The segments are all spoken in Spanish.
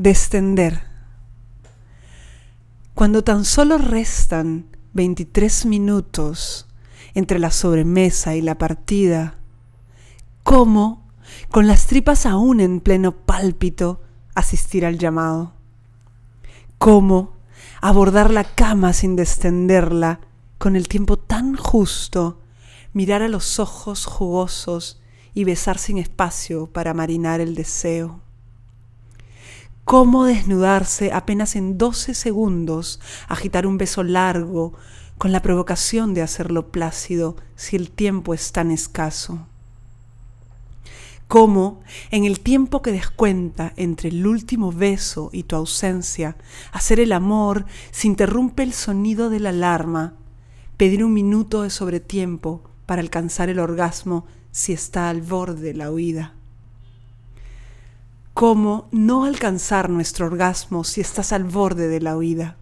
Descender. Cuando tan solo restan 23 minutos entre la sobremesa y la partida, ¿cómo, con las tripas aún en pleno pálpito, asistir al llamado? ¿Cómo abordar la cama sin descenderla con el tiempo tan justo, mirar a los ojos jugosos y besar sin espacio para marinar el deseo? Cómo desnudarse apenas en 12 segundos, agitar un beso largo, con la provocación de hacerlo plácido si el tiempo es tan escaso. Cómo, en el tiempo que descuenta entre el último beso y tu ausencia, hacer el amor si interrumpe el sonido de la alarma, pedir un minuto de sobretiempo para alcanzar el orgasmo si está al borde de la huida cómo no alcanzar nuestro orgasmo si estás al borde de la huida.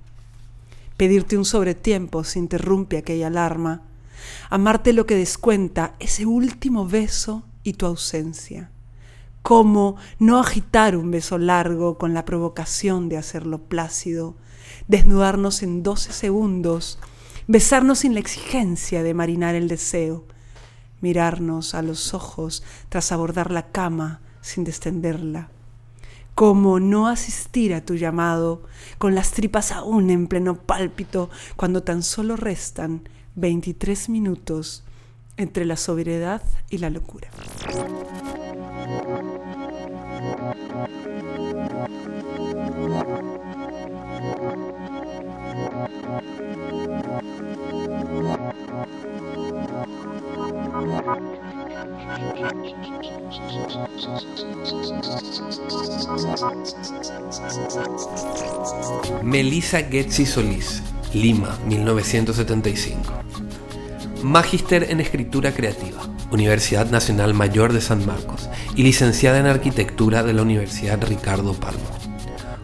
Pedirte un sobretiempo si interrumpe aquella alarma. Amarte lo que descuenta ese último beso y tu ausencia. Cómo no agitar un beso largo con la provocación de hacerlo plácido. Desnudarnos en 12 segundos. Besarnos sin la exigencia de marinar el deseo. Mirarnos a los ojos tras abordar la cama sin descenderla ¿Cómo no asistir a tu llamado con las tripas aún en pleno pálpito cuando tan solo restan 23 minutos entre la sobriedad y la locura? Melissa Getzi Solís, Lima, 1975. Magíster en Escritura Creativa, Universidad Nacional Mayor de San Marcos y licenciada en Arquitectura de la Universidad Ricardo Palma.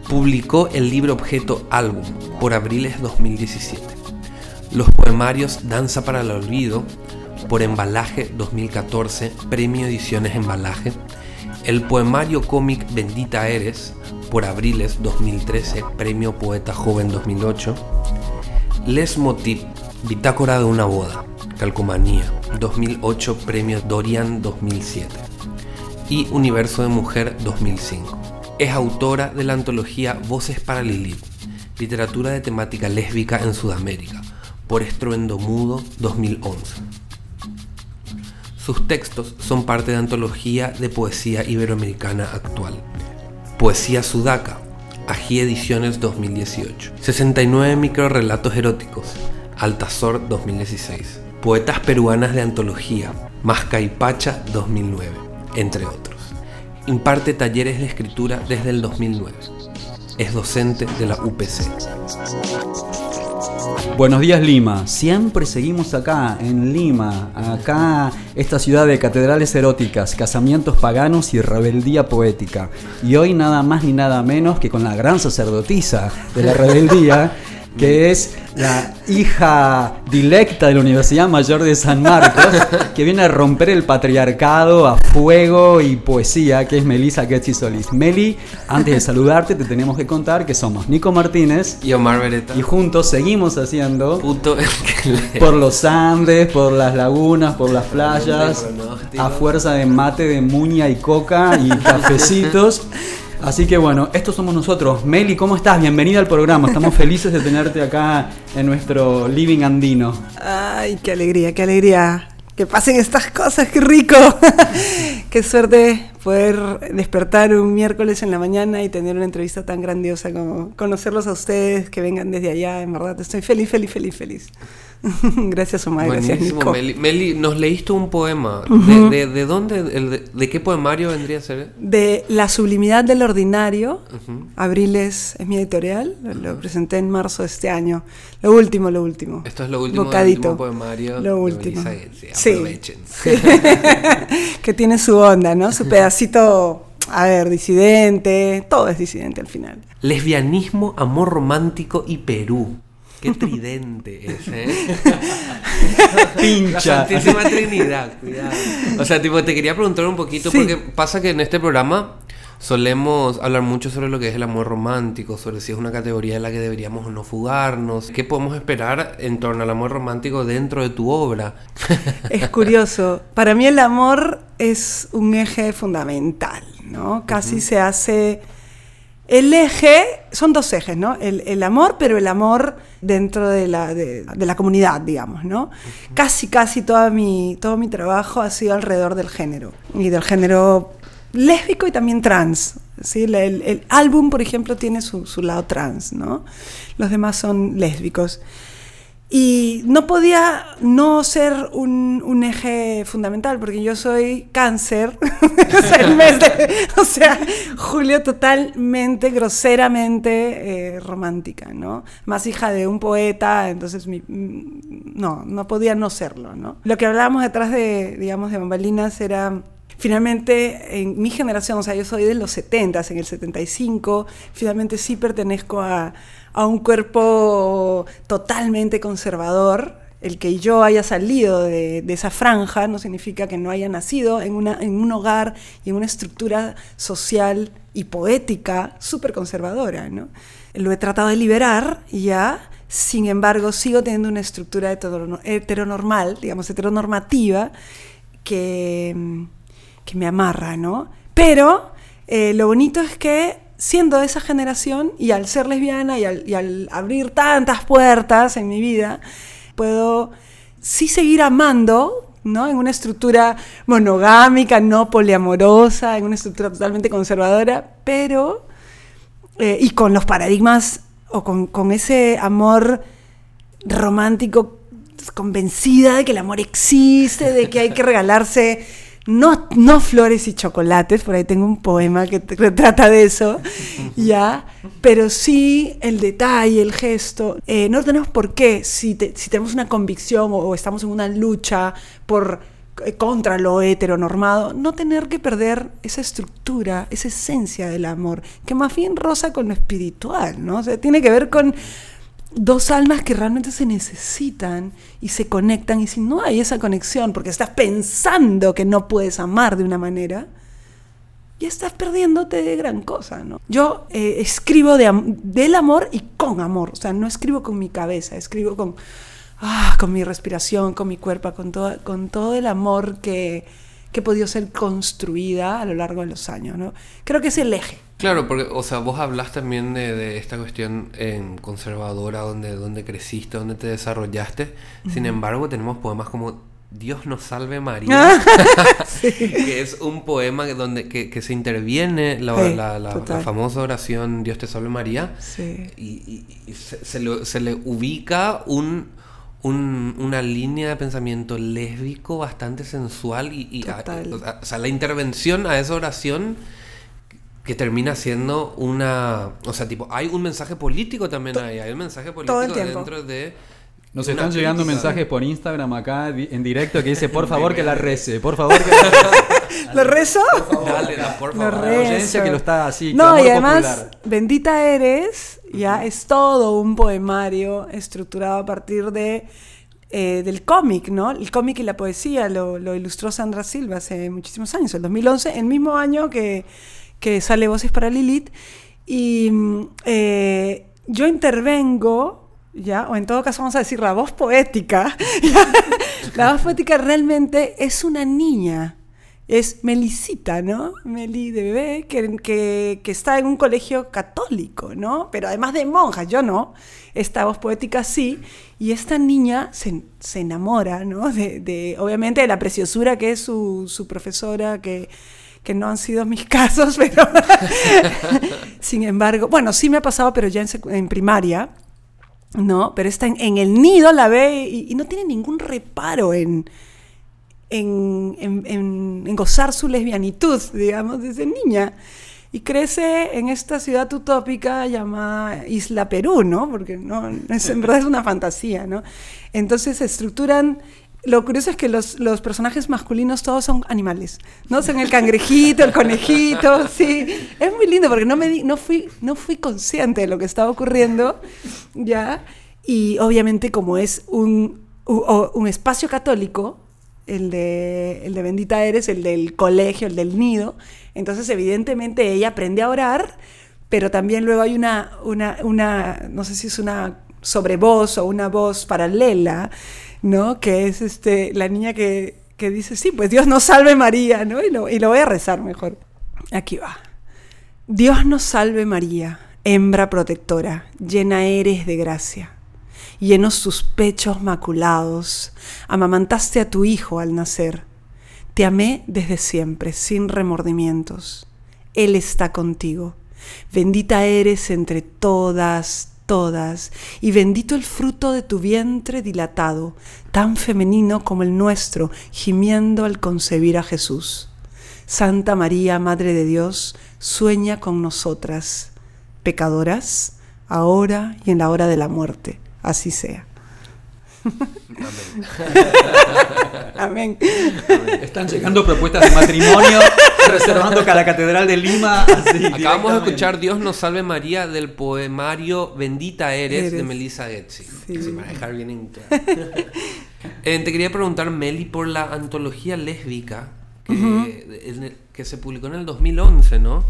Publicó el libro objeto Álbum por Abriles 2017. Los poemarios Danza para el Olvido por Embalaje 2014, Premio Ediciones Embalaje, el poemario cómic Bendita Eres, por Abriles 2013, Premio Poeta Joven 2008, Les Motif, Bitácora de una boda, Calcomanía 2008, Premio Dorian 2007 y Universo de Mujer 2005. Es autora de la antología Voces para Lilith, literatura de temática lésbica en Sudamérica, por Estruendo Mudo 2011. Sus textos son parte de antología de poesía iberoamericana actual. Poesía Sudaca, Ají Ediciones 2018. 69 microrelatos eróticos, Altazor 2016. Poetas peruanas de antología, Mascaipacha 2009, entre otros. Imparte talleres de escritura desde el 2009. Es docente de la UPC. Buenos días Lima, siempre seguimos acá en Lima, acá esta ciudad de catedrales eróticas, casamientos paganos y rebeldía poética. Y hoy nada más ni nada menos que con la gran sacerdotisa de la rebeldía, que es la hija directa de la Universidad Mayor de San Marcos, que viene a romper el patriarcado a fuego y poesía, que es Melissa Getzi Solís. Meli, antes de saludarte, te tenemos que contar que somos Nico Martínez y Omar Beretta. Y juntos seguimos haciendo por los Andes, por las lagunas, por las playas, a fuerza de mate de muña y coca y cafecitos. Así que bueno, estos somos nosotros. Meli, ¿cómo estás? Bienvenida al programa. Estamos felices de tenerte acá en nuestro living andino. Ay, qué alegría, qué alegría. Que pasen estas cosas, qué rico. qué suerte poder despertar un miércoles en la mañana y tener una entrevista tan grandiosa como conocerlos a ustedes, que vengan desde allá. En verdad, estoy feliz, feliz, feliz, feliz. gracias, Omar. Gracias, Nico. Meli. nos leíste un poema. de, dónde? de, qué poemario vendría a ser? De La sublimidad del ordinario. Abriles es mi editorial. Lo, presenté en marzo de este año. Lo último, lo último. Esto es lo último, Bocadito. poemario. Lo último. sí. que tiene su onda, ¿no? Su pedacito a ver, disidente, todo es disidente al final. Lesbianismo, amor romántico y Perú. Qué tridente es, ¿eh? Pincha. La Santísima Trinidad, cuidado. O sea, tipo, te quería preguntar un poquito, porque pasa que en este programa Solemos hablar mucho sobre lo que es el amor romántico, sobre si es una categoría en la que deberíamos o no fugarnos. ¿Qué podemos esperar en torno al amor romántico dentro de tu obra? Es curioso. Para mí el amor es un eje fundamental, ¿no? Casi se hace... El eje, son dos ejes, ¿no? El, amor, pero el amor dentro de la, de, la comunidad, digamos, ¿no? Casi, casi toda mi, todo mi trabajo ha sido alrededor del género. Y del género lésbico y también trans. ¿sí? El, álbum, por ejemplo, tiene su, lado trans, ¿no? Los demás son lésbicos. Y no podía no ser un, eje fundamental, porque yo soy cáncer, o, sea, Julio totalmente, groseramente eh, romántica, ¿no? Más hija de un poeta, entonces mi, no, no podía no serlo, ¿no? Lo que hablábamos detrás de, digamos, de bambalinas era Finalmente, en mi generación, o sea, yo soy de los 70, en el 75, finalmente sí pertenezco a, un cuerpo totalmente conservador. El que yo haya salido de, esa franja no significa que no haya nacido en, una, en un hogar y en una estructura social y poética súper conservadora. ¿no? Lo he tratado de liberar ya, sin embargo, sigo teniendo una estructura heteronormal, digamos, heteronormativa, que que me amarra, ¿no? Pero eh, lo bonito es que siendo de esa generación y al ser lesbiana y al, abrir tantas puertas en mi vida, puedo sí seguir amando, ¿no? En una estructura monogámica, no poliamorosa, en una estructura totalmente conservadora, pero, eh, y con los paradigmas o con, con ese amor romántico convencida de que el amor existe, de que hay que regalarse no, no flores y chocolates, por ahí tengo un poema que trata de eso, ya, pero sí el detalle, el gesto. Eh, no tenemos por qué, si, si tenemos una convicción o, estamos en una lucha por eh, contra lo heteronormado, no tener que perder esa estructura, esa esencia del amor, que más bien roza con lo espiritual, ¿no? O sea, tiene que ver con dos almas que realmente se necesitan y se conectan y si no hay esa conexión porque estás pensando que no puedes amar de una manera, ya estás perdiéndote de gran cosa, ¿no? Yo eh, escribo de del amor y con amor, o sea, no escribo con mi cabeza, escribo con, ah, con mi respiración, con mi cuerpo, con, todo, con todo el amor que, que he podido ser construida a lo largo de los años, ¿no? Creo que es el eje. Claro, porque, o sea, vos hablas también de, esta cuestión en conservadora, donde, donde creciste, donde te desarrollaste. Sin embargo, tenemos poemas como Dios nos salve María, que es un poema donde que, se interviene la, la, famosa oración Dios te salve María, y, se, le, ubica un, una línea de pensamiento lésbico bastante sensual y, o sea, la intervención a esa oración que termina siendo una. O sea, tipo, hay un mensaje político también ahí. Hay un mensaje político dentro de. Nos están llegando mensajes por Instagram acá en directo que dice, por favor que la rece, por favor que la rece. ¿Lo rezo? Dale, por favor. Lo rezo. que lo está así. No, y además, Bendita Eres, ya es todo un poemario estructurado a partir de eh, del cómic, ¿no? El cómic y la poesía lo, lo ilustró Sandra Silva hace muchísimos años, el 2011, el mismo año que que sale Voces para Lilith, y eh, yo intervengo, ¿ya? o en todo caso vamos a decir la voz poética, la voz poética realmente es una niña, es Melisita, ¿no? Meli de bebé, que, que, está en un colegio católico, ¿no? Pero además de monjas, yo no. Esta voz poética sí. Y esta niña se, se enamora, ¿no? De, de, obviamente, de la preciosura que es su, su profesora, que que no han sido mis casos, pero sin embargo, bueno, sí me ha pasado, pero ya en, primaria, ¿no? Pero está en, el nido, la ve y, no tiene ningún reparo en, en, gozar su lesbianitud, digamos, desde niña. Y crece en esta ciudad utópica llamada Isla Perú, ¿no? Porque no, es, en verdad es una fantasía, ¿no? Entonces se estructuran lo curioso es que los, personajes masculinos todos son animales, ¿no? Son el cangrejito, el conejito, sí. Es muy lindo porque no, me no, fui, no fui consciente de lo que estaba ocurriendo, ¿ya? Y obviamente como es un, un espacio católico, el de, el de Bendita Eres, el del colegio, el del nido. Entonces, evidentemente, ella aprende a orar, pero también luego hay una, una, una no sé si es una sobrevoz o una voz paralela, ¿no? Que es este, la niña que, que dice, sí, pues Dios nos salve María, ¿no? Y lo, y lo voy a rezar mejor. Aquí va. Dios nos salve María, hembra protectora, llena eres de gracia. Llenos tus pechos maculados, amamantaste a tu hijo al nacer. Te amé desde siempre, sin remordimientos. Él está contigo. Bendita eres entre todas, todas, y bendito el fruto de tu vientre dilatado, tan femenino como el nuestro, gimiendo al concebir a Jesús. Santa María, Madre de Dios, sueña con nosotras, pecadoras, ahora y en la hora de la muerte. Así sea. Amén. Están llegando propuestas de matrimonio, reservando que a la Catedral de Lima. así, Acabamos de escuchar Dios nos salve María del poemario Bendita eres, de Eres. Melissa Getzi. Sí. Para dejar bien en claro. Eh, te quería preguntar, Meli, por la antología lésbica que, en el- que se publicó en el 2011, ¿no?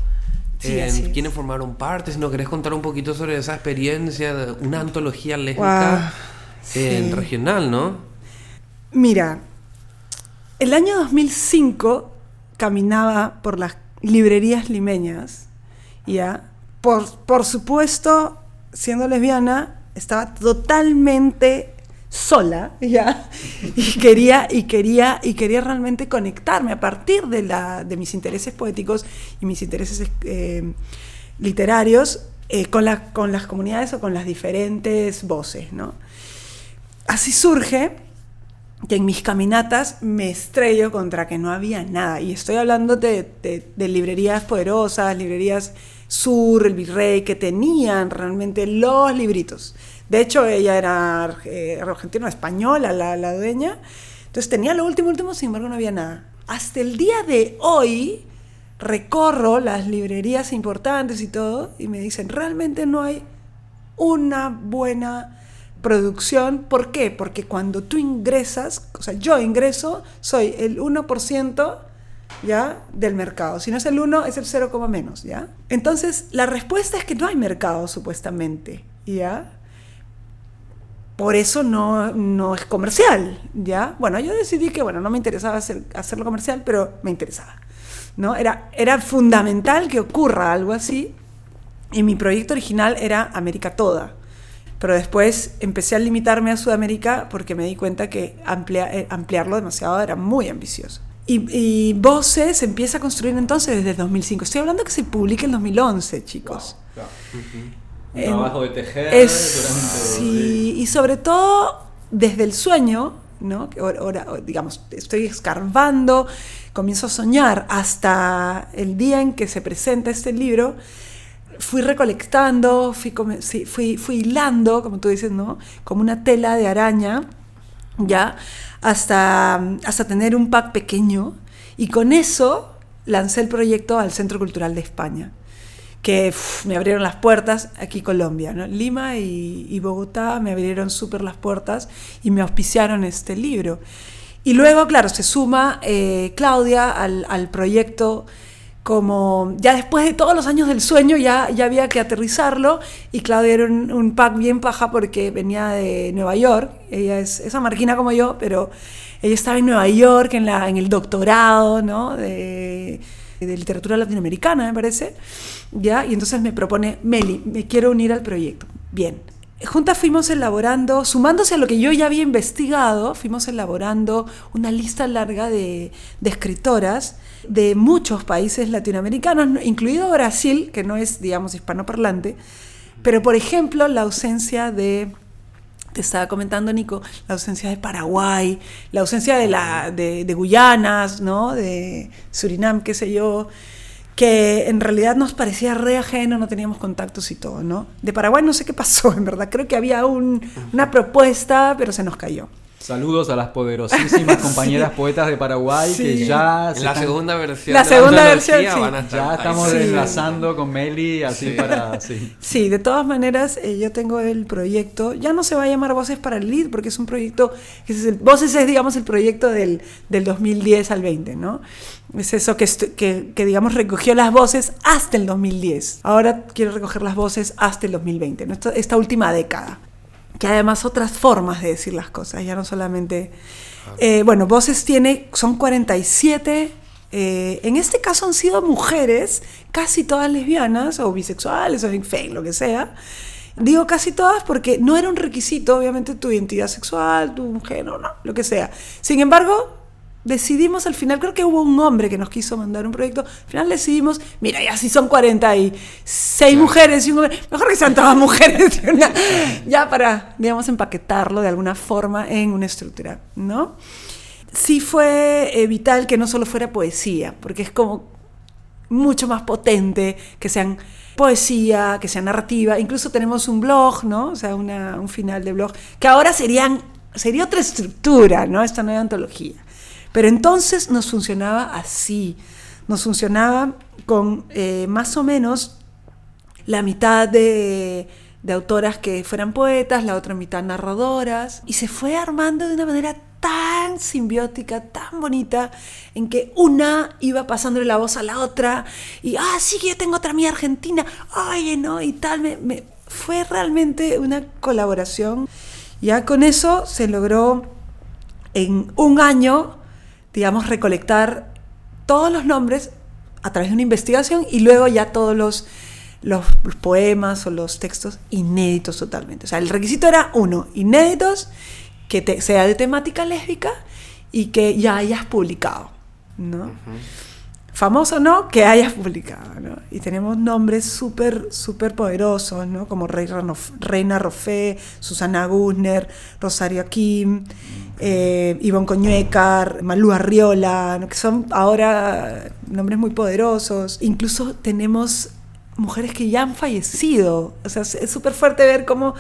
Sí, Eh, así es. ¿Quiénes formaron parte? Si nos querés contar un poquito sobre esa experiencia de una antología lésbica Guau, sí. regional, ¿no? Mira, el año 2005 caminaba por las librerías limeñas, ¿ya? Por, por supuesto, siendo lesbiana, estaba totalmente sola, ¿ya? Y quería, y quería, y quería realmente conectarme a partir de, la, de mis intereses poéticos y mis intereses eh, literarios eh, con, la- con las comunidades o con las diferentes voces, ¿no? Así surge que en mis caminatas me estrello contra que no había nada. Y estoy hablando de, de- librerías poderosas, librerías Sur, el Virrey, que tenían realmente los libritos. De hecho, ella era eh, argentina española, la, la dueña. Entonces tenía lo último, último, sin embargo no había nada. Hasta el día de hoy recorro las librerías importantes y todo y me dicen, realmente no hay una buena producción. ¿Por qué? Porque cuando tú ingresas, o sea, yo ingreso, soy el 1% ¿ya? del mercado. Si no es el 1, es el 0, menos, ¿ya? Entonces, la respuesta es que no hay mercado, supuestamente, ¿ya? Por eso no, no es comercial, ¿ya? Bueno, yo decidí que, bueno, no me interesaba hacer, hacerlo comercial, pero me interesaba, ¿no? Era, era fundamental que ocurra algo así, y mi proyecto original era América toda. Pero después empecé a limitarme a Sudamérica porque me di cuenta que amplia- eh, ampliarlo demasiado era muy ambicioso. Y, y Voces empieza a construir entonces desde 2005. Estoy hablando que se publica en 2011, chicos. Un En- trabajo de tejer Es, durante. sí, y sobre todo desde el sueño, ¿no? Ahora, digamos, estoy escarbando, comienzo a soñar hasta el día en que se presenta este libro. Fui recolectando, fui, sí, fui, fui hilando, como tú dices, ¿no? Como una tela de araña, ¿ya? Hasta, hasta tener un pack pequeño. Y con eso lancé el proyecto al Centro Cultural de España que me abrieron las puertas aquí Colombia, ¿no? Lima y, y Bogotá me abrieron súper las puertas y me auspiciaron este libro. Y luego, claro, se suma eh, Claudia al, al proyecto como ya después de todos los años del sueño ya, ya había que aterrizarlo y Claudia era un, un pack bien paja porque venía de Nueva York, ella es esa marquina como yo, pero ella estaba en Nueva York en, la, en el doctorado ¿no? de, de literatura latinoamericana, me parece, ¿ya? y entonces me propone, Meli, me quiero unir al proyecto. Bien, juntas fuimos elaborando, sumándose a lo que yo ya había investigado, fuimos elaborando una lista larga de, escritoras de muchos países latinoamericanos, ¿no? incluido Brasil, que no es, digamos, hispanoparlante, pero por ejemplo la ausencia de, te estaba comentando Nico, la ausencia de Paraguay, la ausencia de, la, de Guyanas, ¿no? de Surinam, qué sé yo, que en realidad nos parecía re ajeno, no teníamos contactos y todo, ¿no? De Paraguay no sé qué pasó, en verdad, creo que había un- una propuesta, pero se nos cayó. Saludos a las poderosísimas compañeras poetas de Paraguay que ya en la están- segunda versión. La de segunda antología versión, sí. van a estar ya estamos Sí. enlazando con Meli así Sí. para sí. Sí, de todas maneras, eh, yo tengo el proyecto, ya no se va a llamar Voces para el Lead, porque es un proyecto, que es el- Voces es, digamos, el proyecto del, del 2010 al 20, ¿no? Es eso que, que, que, digamos, recogió las voces hasta el 2010. Ahora quiero recoger las voces hasta el 2020, ¿no? esta, esta última década. Que además otras formas de decir las cosas, ya no solamente... Eh, bueno, Voces tiene, son 47 eh, en este caso han sido mujeres, casi todas lesbianas o bisexuales o en fin, lo que sea. Digo casi todas porque no era un requisito, obviamente, tu identidad sexual, tu género, no, lo que sea. Sin embargo, decidimos al final, creo que hubo un hombre que nos quiso mandar un proyecto, al final decidimos, mira, ya si son 46 mujeres y un hombre, mejor que sean todas mujeres, una- ya para, digamos, empaquetarlo de alguna forma en una estructura, ¿no? sí fue eh, vital que no solo fuera poesía, porque es como mucho más potente que sean poesía, que sea narrativa. Incluso tenemos un blog, ¿no? O sea, una- un final de blog, que ahora serían, sería otra estructura, ¿no? Esta nueva antología. Pero entonces nos funcionaba así. Nos funcionaba con eh, más o menos la mitad de, de autoras que fueran poetas, la otra mitad narradoras, y se fue armando de una manera tan simbiótica, tan bonita, en que una iba pasándole la voz a la otra, y, ah, sí, yo tengo otra mía argentina, oye, no, y tal, me- fue realmente una colaboración. Ya con eso se logró en un año, digamos, recolectar todos los nombres a través de una investigación y luego ya todos los, los poemas o los textos inéditos totalmente. O sea, el requisito era uno, inéditos, que te- sea de temática lésbica y que ya hayas publicado, ¿no? Famoso no, que hayas publicado, ¿no? Y tenemos nombres súper, súper poderosos, ¿no? Como Reina, Rof- Reina Rofé, Susana Gusner, Rosario Kim, eh, Ivonne Coñuecar, Malú Arriola, ¿no? que son ahora nombres muy poderosos. Incluso tenemos mujeres que ya han fallecido. O sea, es súper fuerte ver cómo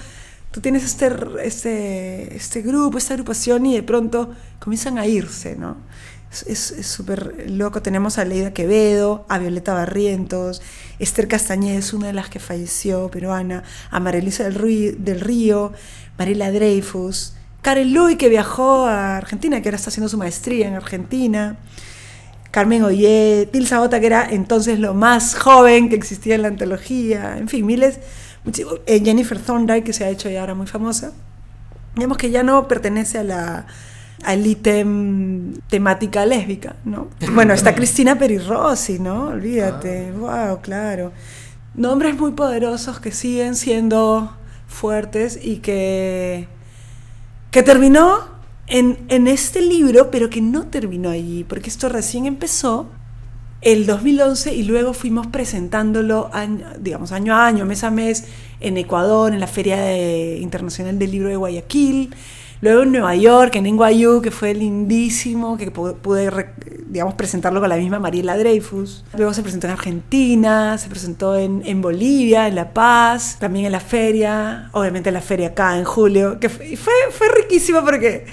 tú tienes este, este, este grupo, esta agrupación y de pronto comienzan a irse, ¿no? Es- súper loco. Tenemos a Leida Quevedo, a Violeta Barrientos, Esther Castañeda una de las que falleció, peruana, a María Elisa del, del Río, Mariela Dreyfus, Karen Luy, que viajó a Argentina, que ahora está haciendo su maestría en Argentina. Carmen Ollé, Tilsa Bota, que era entonces lo más joven que existía en la antología, en fin, miles. eh, Jennifer Thorndike, que se ha hecho ya ahora muy famosa. Digamos que ya no pertenece a la al ítem temática lésbica, ¿no? Bueno, está Cristina Perirossi, ¿no? Olvídate, wow, claro. Nombres muy poderosos que siguen siendo fuertes y que que terminó en, en este libro, pero que no terminó allí, porque esto recién empezó el 2011 y luego fuimos presentándolo, año- digamos, año a año, mes a mes, en Ecuador, en la Feria de- Internacional del Libro de Guayaquil, luego en Nueva York, en NYU, que fue lindísimo, que pu- pude, digamos, presentarlo con la misma Mariela Dreyfus. Luego se presentó en Argentina, se presentó en, en Bolivia, en La Paz, también en la feria, obviamente en la feria acá en julio, que fue, y fue, fue riquísimo porque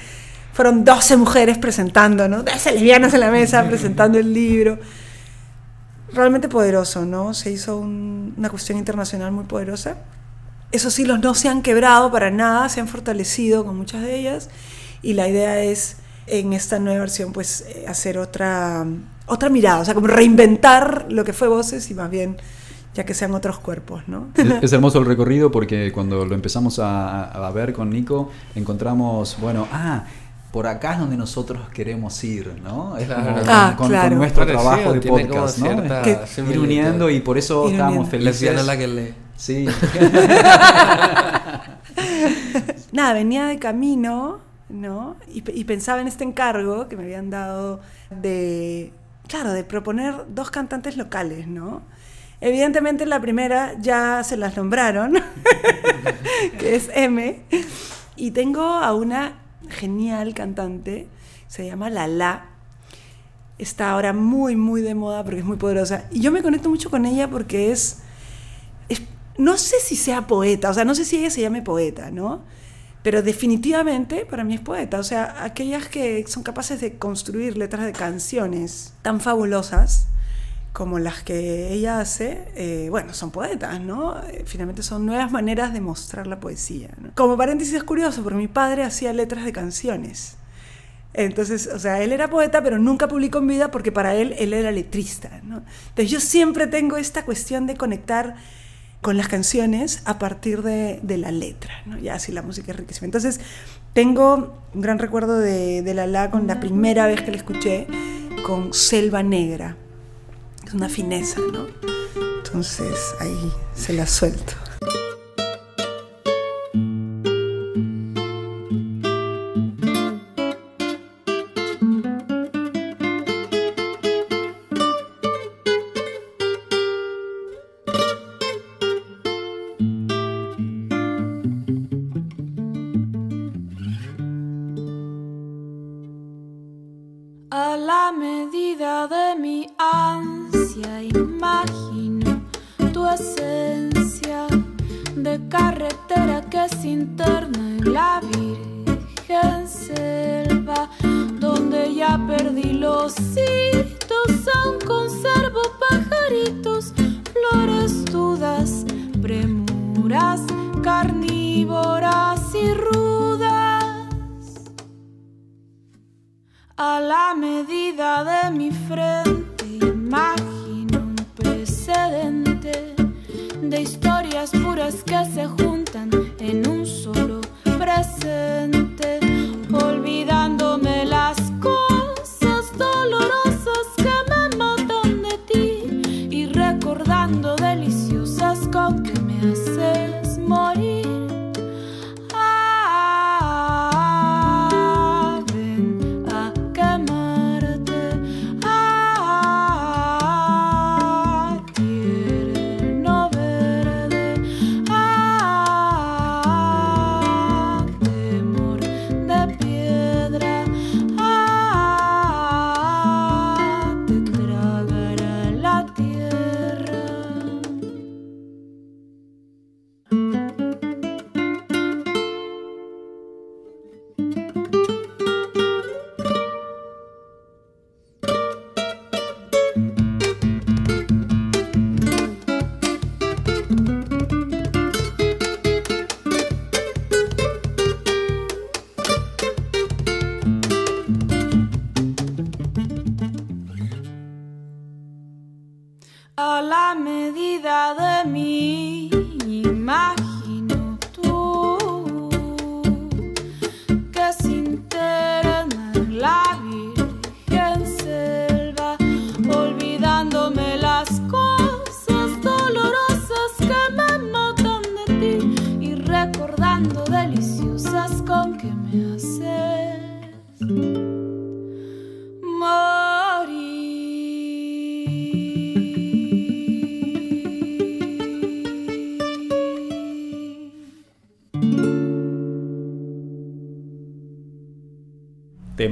fueron 12 mujeres presentando, ¿no? 12 lesbianas en la mesa presentando el libro. Realmente poderoso, ¿no? Se hizo un- una cuestión internacional muy poderosa. Esos hilos no se han quebrado para nada, se han fortalecido con muchas de ellas y la idea es en esta nueva versión pues eh, hacer otra, otra mirada, o sea, como reinventar lo que fue Voces y más bien ya que sean otros cuerpos, ¿no? Es, es hermoso el recorrido porque cuando lo empezamos a, a ver con Nico, encontramos, bueno, ah, por acá es donde nosotros queremos ir, ¿no? Es Claro. como con, Ah, con- claro. con nuestro Parecido, trabajo de podcast, ¿no? cierta Es que ir uniendo y por eso Ir estábamos uniendo. felices. La que lee. Sí. Nada, venía de camino, ¿no? Y pensaba en este encargo que me habían dado de, claro, de proponer dos cantantes locales, ¿no? Evidentemente la primera ya se las nombraron, que es M, y tengo a una genial cantante, se llama Lala, está ahora muy, muy de moda porque es muy poderosa, y yo me conecto mucho con ella porque es, no sé si sea poeta, o sea, no sé si ella se llame poeta, ¿no? pero definitivamente para mí es poeta. O sea, aquellas que son capaces de construir letras de canciones tan fabulosas como las que ella hace, eh, bueno, son poetas, ¿no? Eh, finalmente son nuevas maneras de mostrar la poesía. Como paréntesis es curioso, porque mi padre hacía letras de canciones. Entonces, o sea, él era poeta, pero nunca publicó en vida porque para él él era letrista. ¿no? Entonces yo siempre tengo esta cuestión de conectar con las canciones a partir de, de la letra, ¿no? ya así la música es riquísima. Entonces tengo un gran recuerdo de, de la con la primera vez que la escuché con Selva Negra. Una fineza, ¿no? Entonces ahí se la suelto.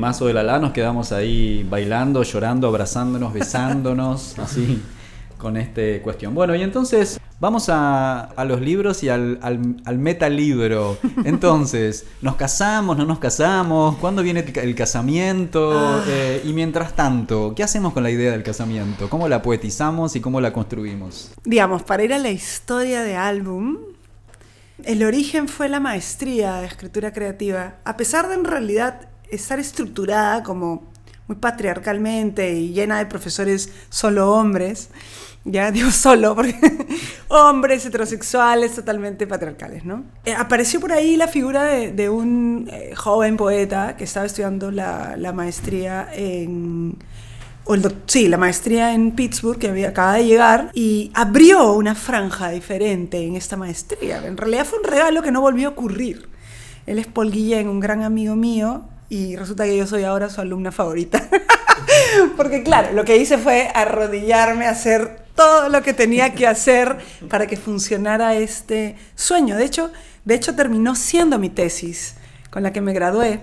Mazo de la la nos quedamos ahí bailando, llorando, abrazándonos, besándonos, así, con este cuestión. Bueno, y entonces vamos a, los libros y al, al, metalibro. Entonces, ¿nos casamos, no nos casamos? ¿Cuándo viene el casamiento? Ah. Eh, y mientras tanto, ¿qué hacemos con la idea del casamiento? ¿Cómo la poetizamos y cómo la construimos? Digamos, para ir a la historia de álbum, el origen fue la maestría de escritura creativa, a pesar de en realidad estar estructurada como muy patriarcalmente y llena de profesores solo hombres, ya digo solo, hombres heterosexuales totalmente patriarcales, ¿no? Eh, apareció por ahí la figura de, un eh, joven poeta que estaba estudiando la, maestría en... O sí, la maestría en Pittsburgh, que había, acaba de llegar, y abrió una franja diferente en esta maestría. En realidad fue un regalo que no volvió a ocurrir. Él es Paul Guillén, un gran amigo mío, y resulta que yo soy ahora su alumna favorita. Porque claro, lo que hice fue arrodillarme hacer todo lo que tenía que hacer para que funcionara este sueño. De hecho, de hecho terminó siendo mi tesis con la que me gradué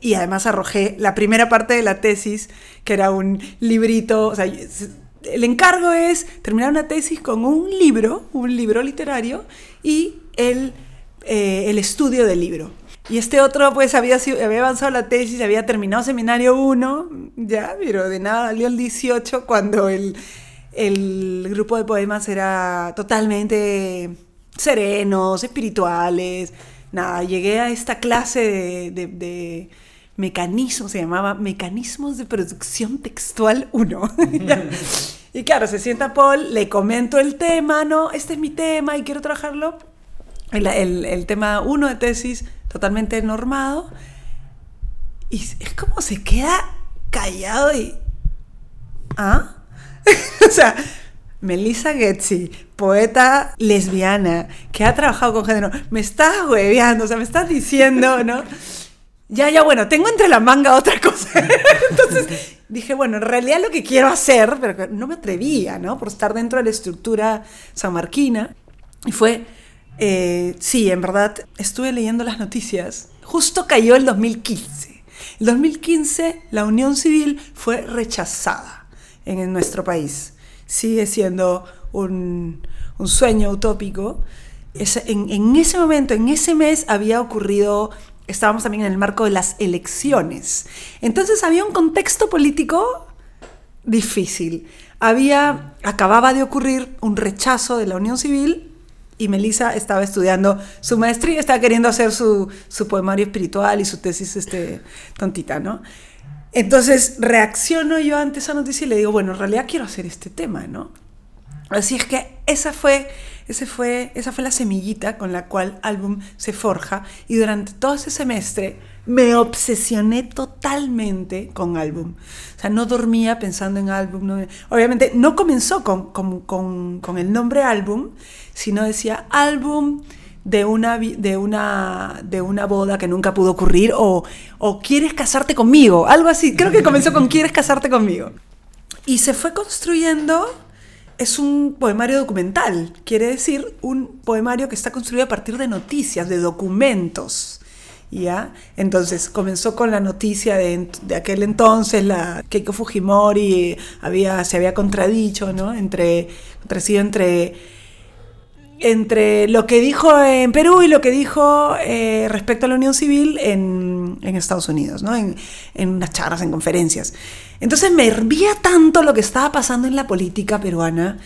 y además arrojé la primera parte de la tesis, que era un librito, o sea, el encargo es terminar una tesis con un libro, un libro literario y el, eh, el estudio del libro. Y este otro, pues, había, avanzado la tesis, había terminado seminario 1, ya, pero de nada salió el 18 cuando el, grupo de poemas era totalmente serenos, espirituales. Nada, llegué a esta clase de, de, mecanismos, se llamaba Mecanismos de Producción Textual 1. Ya. y claro, se sienta Paul, le comento el tema, no, este es mi tema y quiero trabajarlo el, el- el tema 1 de tesis totalmente normado y es como se queda callado y ¿ah? o sea Melissa Getzi, poeta lesbiana que ha trabajado con género, me estás hueveando, o sea, me estás diciendo, ¿no? Ya, ya, bueno, tengo entre la manga otra cosa. Entonces dije, bueno, en realidad lo que quiero hacer, pero no me atrevía, ¿no? Por estar dentro de la estructura sanmarquina. Y fue, eh, sí, en verdad, estuve leyendo las noticias. Justo cayó el 2015. El 2015 la unión civil fue rechazada en, nuestro país. Sigue siendo un, sueño utópico. En, en ese momento, en ese mes, había ocurrido, estábamos también en el marco de las elecciones. Entonces había un contexto político difícil. Había, acababa de ocurrir un rechazo de la unión civil y Melissa estaba estudiando su maestría, estaba queriendo hacer su, su poemario espiritual y su tesis este, tontita, ¿no? Entonces reacciono yo ante esa noticia y le digo, bueno, en realidad quiero hacer este tema, ¿no? Así es que esa fue, ese fue, esa fue la semillita con la cual álbum se forja y durante todo ese semestre me obsesioné totalmente con álbum. O sea, no dormía pensando en álbum. no- obviamente no comenzó con, con- con- con el nombre álbum, sino decía álbum de una, de una, de una boda que nunca pudo ocurrir o, o quieres casarte conmigo, algo así. Creo que comenzó con quieres casarte conmigo. Y se fue construyendo, es un poemario documental, quiere decir un poemario que está construido a partir de noticias, de documentos. ¿Ya? Entonces comenzó con la noticia de, de aquel entonces, la Keiko Fujimori había, se había contradicho, ¿no? Entre, contradecido entre entre lo que dijo en Perú y lo que dijo eh, respecto a la unión civil en, en Estados Unidos, ¿no? en, en unas charlas, en conferencias. Entonces me hervía tanto lo que estaba pasando en la política peruana,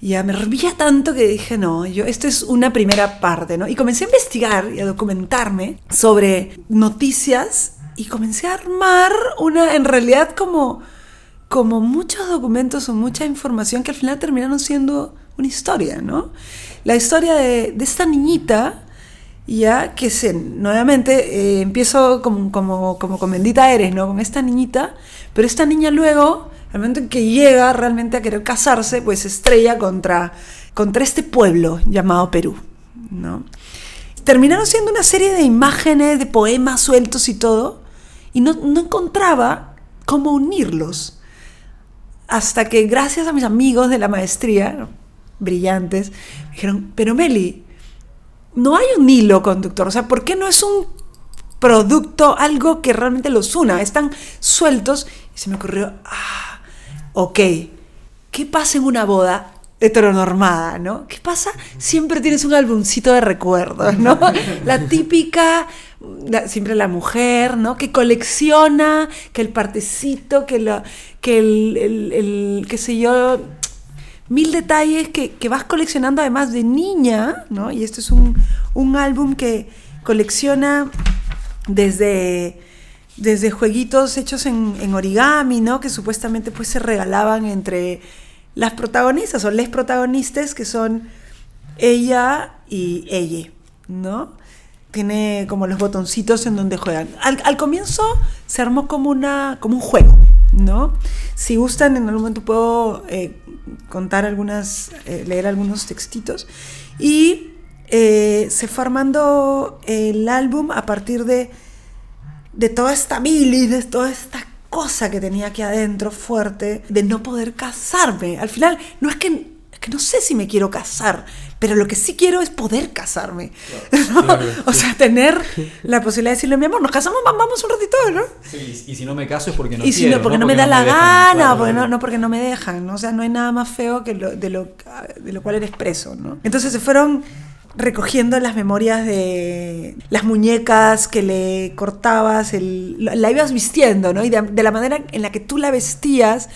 ya me hervía tanto que dije, no, yo, esto es una primera parte, ¿no? Y comencé a investigar y a documentarme sobre noticias y comencé a armar una, en realidad como, como muchos documentos o mucha información que al final terminaron siendo una historia, ¿no? La historia de, de esta niñita, ya que se, nuevamente eh, empiezo como, como, como con Bendita Eres, ¿no? Con esta niñita, pero esta niña luego, al momento en que llega realmente a querer casarse, pues estrella contra, contra este pueblo llamado Perú, ¿no? Terminaron siendo una serie de imágenes, de poemas sueltos y todo, y no, no encontraba cómo unirlos hasta que gracias a mis amigos de la maestría, brillantes, me dijeron, pero Meli, no hay un hilo conductor, o sea, ¿por qué no es un producto, algo que realmente los una? Están sueltos y se me ocurrió, ah, ok, ¿qué pasa en una boda? heteronormada, ¿no? ¿Qué pasa? Siempre tienes un álbumcito de recuerdos, ¿no? La típica, la- siempre la mujer, ¿no? Que colecciona, que el partecito, que, lo, que el, el- el- qué sé yo, mil detalles que, que vas coleccionando además de niña, ¿no? Y este es un, un álbum que colecciona desde, desde jueguitos hechos en, origami, ¿no? Que supuestamente pues se regalaban entre las protagonistas o les protagonistas que son ella y ella, ¿no? Tiene como los botoncitos en donde juegan. Al, al comienzo se armó como, una, como un juego, ¿no? Si gustan, en algún momento puedo eh, contar algunas, eh, leer algunos textitos. Y eh, se fue armando el álbum a partir de, de toda esta bilis, de toda esta cosa que tenía aquí adentro fuerte, de no poder casarme. Al final, no es que, es que no sé si me quiero casar, pero lo que sí quiero es poder casarme. ¿no? O sea, tener la posibilidad de decirle, mi amor, nos casamos, va- vamos un ratito, ¿no? Sí, y si no me caso es porque no y si quiero, no, porque no, me da la gana, porque no, no porque no me dejan, ¿no? O sea, no hay nada más feo que lo, de, lo, de lo cual eres preso, ¿no? Entonces se fueron recogiendo las memorias de las muñecas que le cortabas, el- la ibas vistiendo, ¿no? Y de, la manera en la que tú la vestías,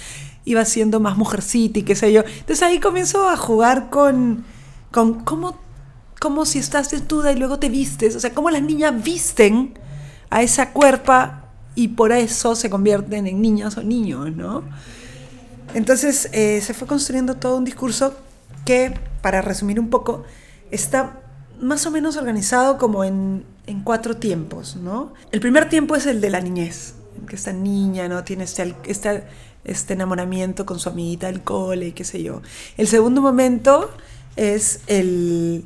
iba siendo más mujercita y qué sé yo. Entonces ahí comienzo a jugar con, con cómo, cómo si estás desnuda y luego te vistes, o sea, cómo las niñas visten a esa cuerpa y por eso se convierten en niñas o niños, ¿no? Entonces eh, se fue construyendo todo un discurso que, para resumir un poco, está más o menos organizado como en, en cuatro tiempos, ¿no? El primer tiempo es el de la niñez, que esta niña, ¿no? Tiene este, este, este enamoramiento con su amiguita del cole y qué sé yo. El segundo momento es el,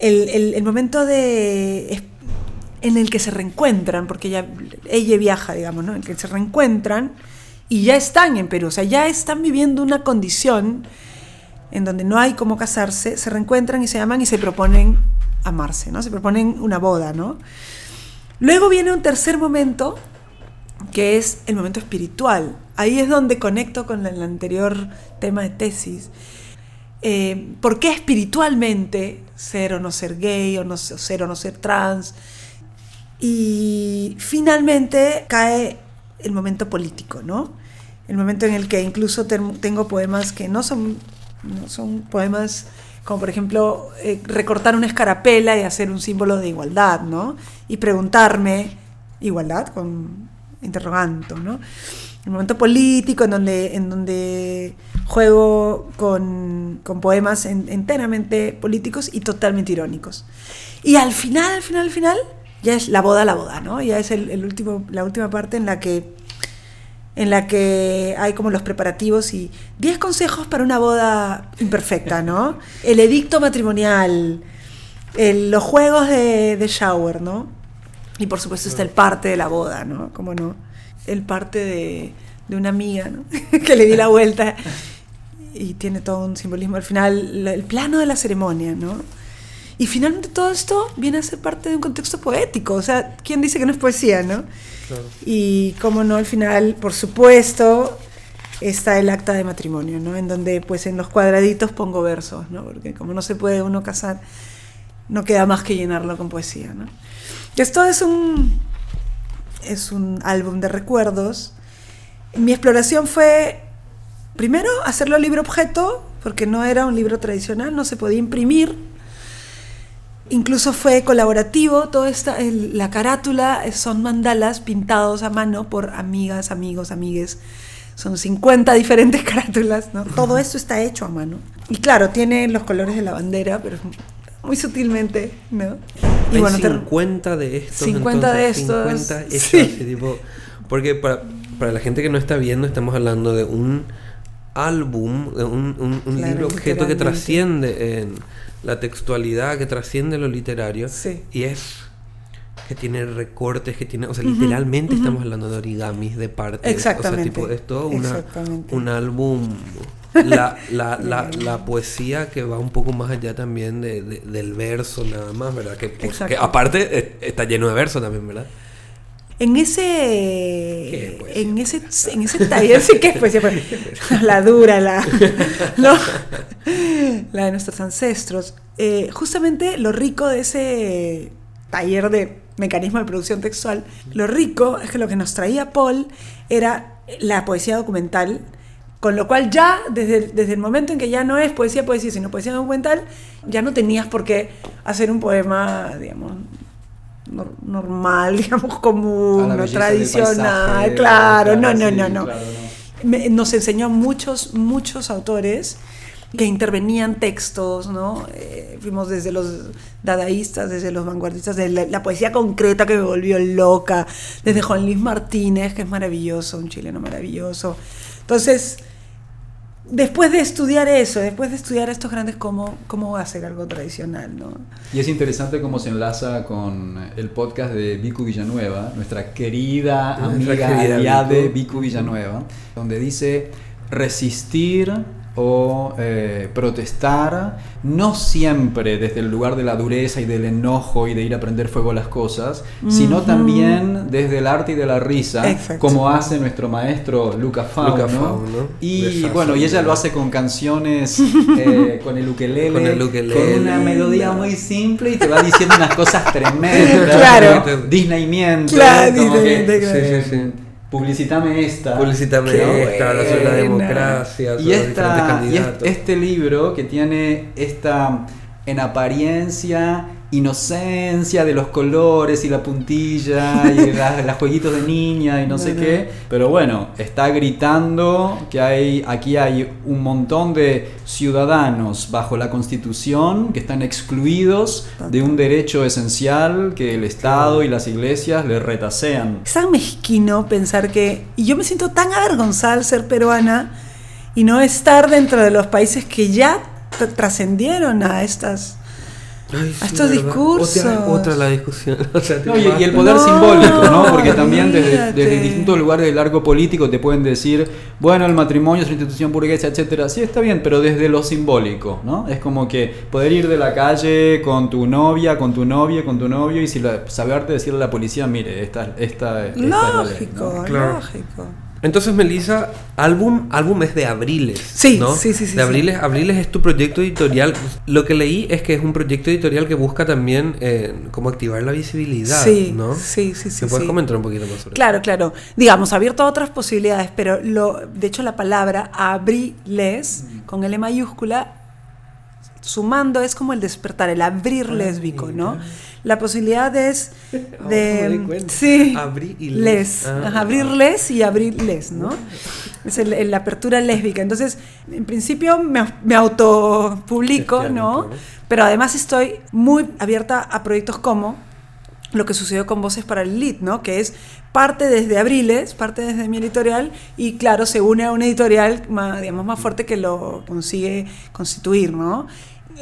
el, el- momento de en el que se reencuentran, porque ella, ella viaja, digamos, ¿no? En el que se reencuentran y ya están en Perú, o sea, ya están viviendo una condición en donde no hay cómo casarse, se reencuentran y se aman y se proponen amarse, ¿no? Se proponen una boda, ¿no? Luego viene un tercer momento, que es el momento espiritual. Ahí es donde conecto con el anterior tema de tesis. Eh, ¿Por qué espiritualmente ser o no ser gay, o no ser, o no ser trans? Y finalmente cae el momento político, ¿no? El momento en el que incluso tengo poemas que no son, no son poemas como por ejemplo eh, recortar una escarapela y hacer un símbolo de igualdad, ¿no? Y preguntarme, igualdad con interroganto, ¿no? El momento político en donde, en donde juego con, con poemas en- enteramente políticos y totalmente irónicos. Y al final, al final, al final, ya es la boda, la boda, ¿no? Ya es el último, la última parte en la que en la que hay como los preparativos y 10 consejos para una boda imperfecta, ¿no? El edicto matrimonial, el- los juegos de, de shower, ¿no? Y por supuesto está el parte de la boda, ¿no? ¿Cómo no? El parte de, de una amiga, ¿no? que le di la vuelta y tiene todo un simbolismo. Al final, el plano de la ceremonia, ¿no? Y finalmente todo esto viene a ser parte de un contexto poético. O sea, ¿quién dice que no es poesía, no? Y cómo no, al final, por supuesto, está el acta de matrimonio, ¿no? En donde, pues, en los cuadraditos pongo versos, ¿no? Porque como no se puede uno casar, no queda más que llenarlo con poesía, ¿no? Esto es un, es un álbum de recuerdos. Mi exploración fue, primero, hacerlo libro objeto, porque no era un libro tradicional, no se podía imprimir. Incluso fue colaborativo, toda esta, el- la carátula eh, son mandalas pintados a mano por amigas, amigos, amigues. Son 50 diferentes carátulas, ¿no? Todo esto está hecho a mano. Y claro, tiene los colores de la bandera, pero muy sutilmente, ¿no? Y Hay bueno, te- 50 de estos. 50 de estos, 50 hechos sí. así, tipo, porque para, para la gente que no está viendo, estamos hablando de un álbum, de un, un- un Claro, libro objeto que trasciende en la textualidad, que trasciende lo literario. Sí. Y es que tiene recortes, que tiene, o sea, literalmente estamos hablando de origamis, de partes. Exactamente, O sea, tipo, es todo una- un álbum. La, la, la, la poesía que va un poco más allá también de, de- del verso nada más, ¿verdad? Que, pues, que aparte eh, está lleno de verso también, ¿verdad? En ¿Qué ese, es poesía? en ese, en ese taller sí que es poesía, pues, la dura, la, la de nuestros ancestros. Eh, justamente lo rico de ese taller de mecanismo de producción textual, lo rico es que lo que nos traía Paul era la poesía documental, con lo cual ya desde, desde el momento en que ya no es poesía, poesía, sino poesía documental, ya no tenías por qué hacer un poema, digamos, normal, digamos, común, no tradicional, claro, no, no, no, no. nos enseñó muchos, muchos autores que intervenían textos, ¿no? Eh, fuimos desde los dadaístas, desde los vanguardistas, de la, la poesía concreta que me volvió loca, desde Juan Luis Martínez, que es maravilloso, un chileno maravilloso. Entonces, después de estudiar eso, después de estudiar estos grandes, ¿cómo, cómo hacer algo tradicional, no? Y es interesante cómo se enlaza con el podcast de Vicu Villanueva, nuestra querida Nuestra amiga querida aliade Vicu. Vicu Villanueva, donde dice resistir o eh, protestar, no siempre desde el lugar de la dureza y del enojo y de ir a prender fuego a las cosas, sino también desde el arte y de la risa, Exacto. como hace nuestro maestro Luca Fauno. Luca Fauno, Y bueno, y ella lo hace con canciones, eh, con el ukelele, Con el ukelele. con una melodía muy simple y te va diciendo unas cosas tremendas. Claro. como Disneymiento. Claro, Publicitame esta. Publicítame Qué esta, habla sobre la democracia, sobre Y, los esta, y este libro que tiene esta, en apariencia, inocencia de los colores y la puntilla y las jueguitos de niña y no sé qué, pero bueno, está gritando que hay, aquí hay un montón de ciudadanos bajo la constitución que están excluidos de un derecho esencial que el Estado y las iglesias le retasean. Es tan mezquino pensar que. Y yo me siento tan avergonzada al ser peruana y no estar dentro de los países que ya tr- trascendieron a estas. Ay, a estos discursos. Otra, otra la discusión. O sea, te No, y, y el poder No, simbólico, ¿no? Porque también desde, distintos lugares del largo político te pueden decir, bueno, el matrimonio es una institución burguesa, etcétera. Sí, está bien, pero desde lo simbólico, ¿no? Es como que poder ir de la calle con tu novia, con tu novia, con tu novio y si la, saberte decirle a la policía, mire, esta, esta, esta es la ley, Lógico, ¿no? Claro. lógico. Entonces, Melissa, álbum, álbum es de Abriles. Sí, ¿no? sí, sí, sí, De sí. Abriles, Abriles es tu proyecto editorial. Lo que leí es que es un proyecto editorial que busca también eh, cómo activar la visibilidad, Sí, ¿no? sí, sí, sí, ¿Me puedes sí. comentar un poquito más sobre Claro, claro. Digamos, abierto a otras posibilidades, pero lo, de hecho la palabra abriles con L mayúscula sumando es como el despertar, el abrir Ah, lésbico, ¿no? La posibilidad es Ahora de sí, Abrir y les, les. Ah. Ajá, abrirles y abrirles, ¿no? Es el- el- la apertura lésbica. Entonces, en principio me, me autopublico, ¿no? Pero además estoy muy abierta a proyectos como lo que sucedió con Voces para el Lead, ¿no? Que es parte desde Abriles, parte desde mi editorial, y claro, se une a una editorial más, digamos, más fuerte que lo consigue constituir, ¿no?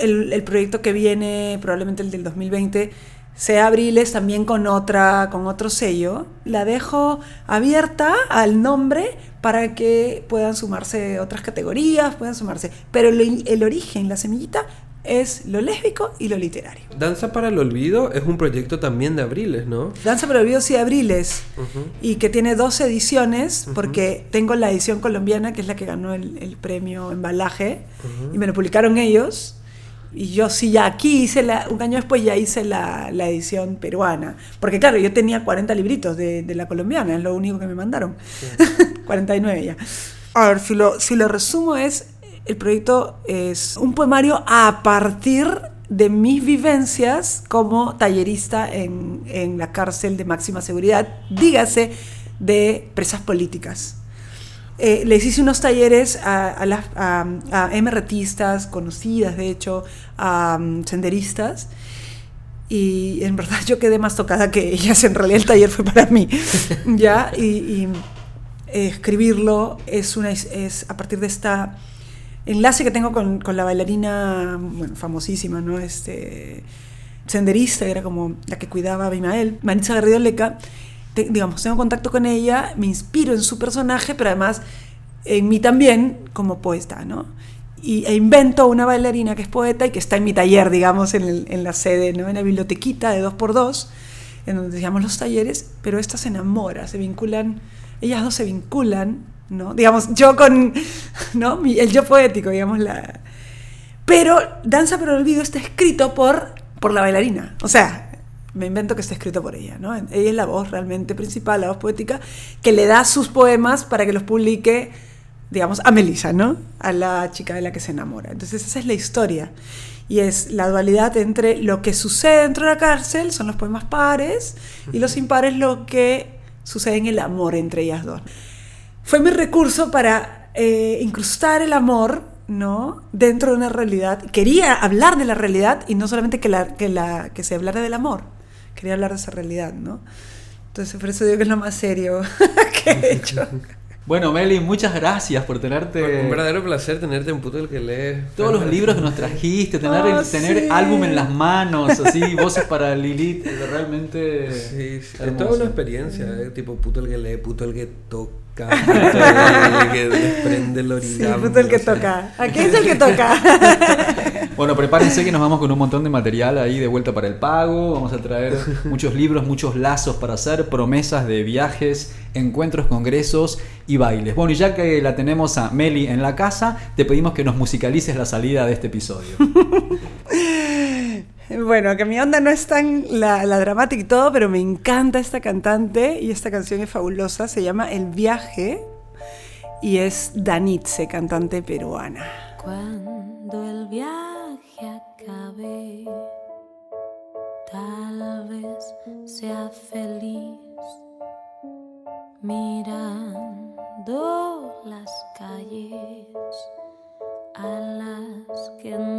El, el proyecto que viene, probablemente el del 2020, sea Abriles también con otra, con otro sello. La dejo abierta al nombre para que puedan sumarse otras categorías, puedan sumarse. Pero el, el origen, la semillita, es lo lésbico y lo literario. Danza para el Olvido es un proyecto también de Abriles, ¿no? Danza para el Olvido sí Abriles Ujú. y que tiene dos ediciones porque tengo la edición colombiana que es la que ganó el, el premio embalaje Ujú. y me lo publicaron ellos y yo sí ya aquí hice la, un año después ya hice la, la edición peruana. Porque claro yo tenía 40 libritos de, de la colombiana es lo único que me mandaron. 49 ya. A ver si lo, si lo resumo es el proyecto es un poemario a partir de mis vivencias como tallerista en, en la cárcel de máxima seguridad, dígase de presas políticas. Eh, les hice unos talleres a, a las a, a MRTistas, conocidas de hecho, a um, senderistas, y en verdad yo quedé más tocada que ellas, en realidad el taller fue para mí, ¿ya? Y, y, eh, escribirlo es, una, es, a partir de esta enlace que tengo con, con la bailarina, bueno, famosísima, ¿no? Este, senderista, era como la que cuidaba a Abimael, Maritza Garrido Leca, digamos, tengo contacto con ella, me inspiro en su personaje, pero además en mí también como poeta, ¿no? Y, e invento una bailarina que es poeta y que está en mi taller, digamos, en, en la sede, ¿no? En la bibliotequita de 2x2, en donde digamos los talleres, pero esta se enamora, se vinculan, ellas dos se vinculan, ¿no? Digamos, yo con, ¿no? El yo poético, digamos, la... Pero Danza el Olvido está escrito por, por la bailarina. O sea, me invento que está escrito por ella, ¿no? Ella es la voz realmente principal, la voz poética, que le da sus poemas para que los publique, digamos, a Melissa, ¿no? A la chica de la que se enamora. Entonces esa es la historia. Y es la dualidad entre lo que sucede dentro de la cárcel, son los poemas pares, y los impares lo que sucede en el amor entre ellas dos. Fue mi recurso para eh, incrustar el amor, ¿no? Dentro de una realidad. Quería hablar de la realidad y no solamente que, la, que, la, que se hablara del amor. Quería hablar de esa realidad, ¿no? Entonces, por eso digo que es lo más serio que he hecho. Bueno, Meli, muchas gracias por tenerte. Un verdadero placer tenerte en Puto el que lee. Todos los libros que nos trajiste, tener, Oh, tener sí. álbum en las manos, así, voces para Lilith, realmente. Sí, sí. Es toda una experiencia, eh, tipo puto el que lee, puto el que toca, puto el que desprende el Sí, origami. puto el que o sea. toca. Aquí es el que toca. Bueno, prepárense que nos vamos con un montón de material ahí de vuelta para el pago. Vamos a traer muchos libros, muchos lazos para hacer, promesas de viajes, encuentros, congresos y bailes. Bueno, y ya que la tenemos a Meli en la casa, te pedimos que nos musicalices la salida de este episodio. Bueno, que mi onda no es tan la, la dramática y todo, pero me encanta esta cantante y esta canción es fabulosa. Se llama El viaje y es Danitze, cantante peruana. Cuando el viaje sea feliz mirando las calles a las que no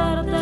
despertar.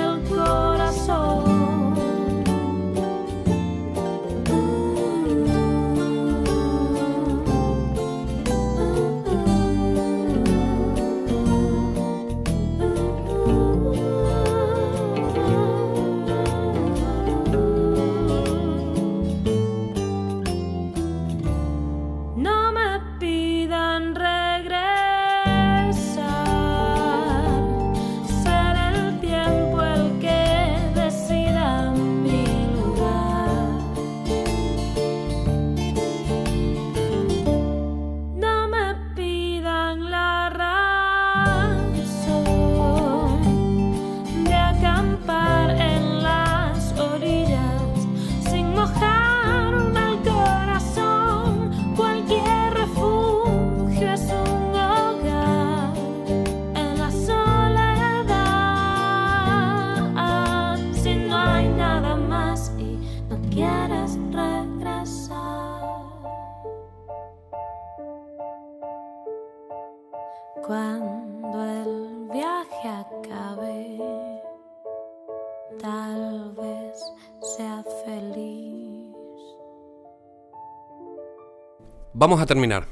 Vamos a terminar.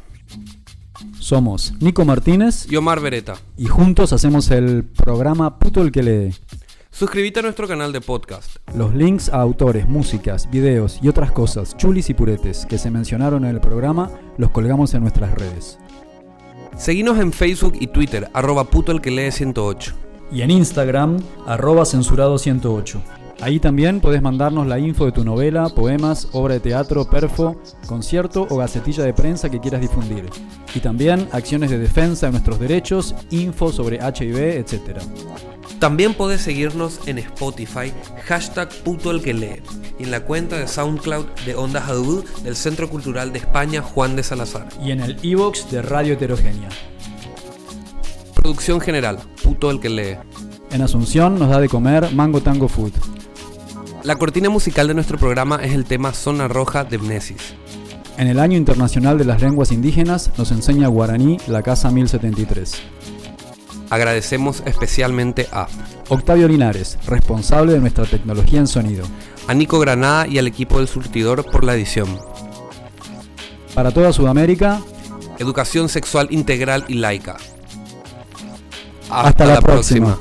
Somos Nico Martínez Y Omar Beretta. y juntos hacemos el programa Puto el que lee. Suscríbete a nuestro canal de podcast. Los links a autores, músicas, videos y otras cosas, chulis y puretes, que se mencionaron en el programa, los colgamos en nuestras redes. Seguinos en Facebook y Twitter, arroba puto el que lee 108. Y en Instagram, arroba censurado108. Ahí también podés mandarnos la info de tu novela, poemas, obra de teatro, perfo, concierto o gacetilla de prensa que quieras difundir. Y también acciones de defensa de nuestros derechos, info sobre HIV, etc. También podés seguirnos en Spotify, hashtag puto el que lee, y en la cuenta de SoundCloud de Onda Jadú del Centro Cultural de España Juan de Salazar. Y en el iVoox de Radio Heterogénea. Producción general, puto el que lee. En Asunción nos da de comer Mango Tango Food. La cortina musical de nuestro programa es el tema Zona Roja de Mnesis. En el Año Internacional de las Lenguas Indígenas nos enseña guaraní la Casa 1073. Agradecemos especialmente a, Octavio Linares, responsable de nuestra tecnología en sonido. a Nico Granada y al equipo del surtidor por la edición. Para toda Sudamérica, Educación sexual integral y laica. Hasta la próxima.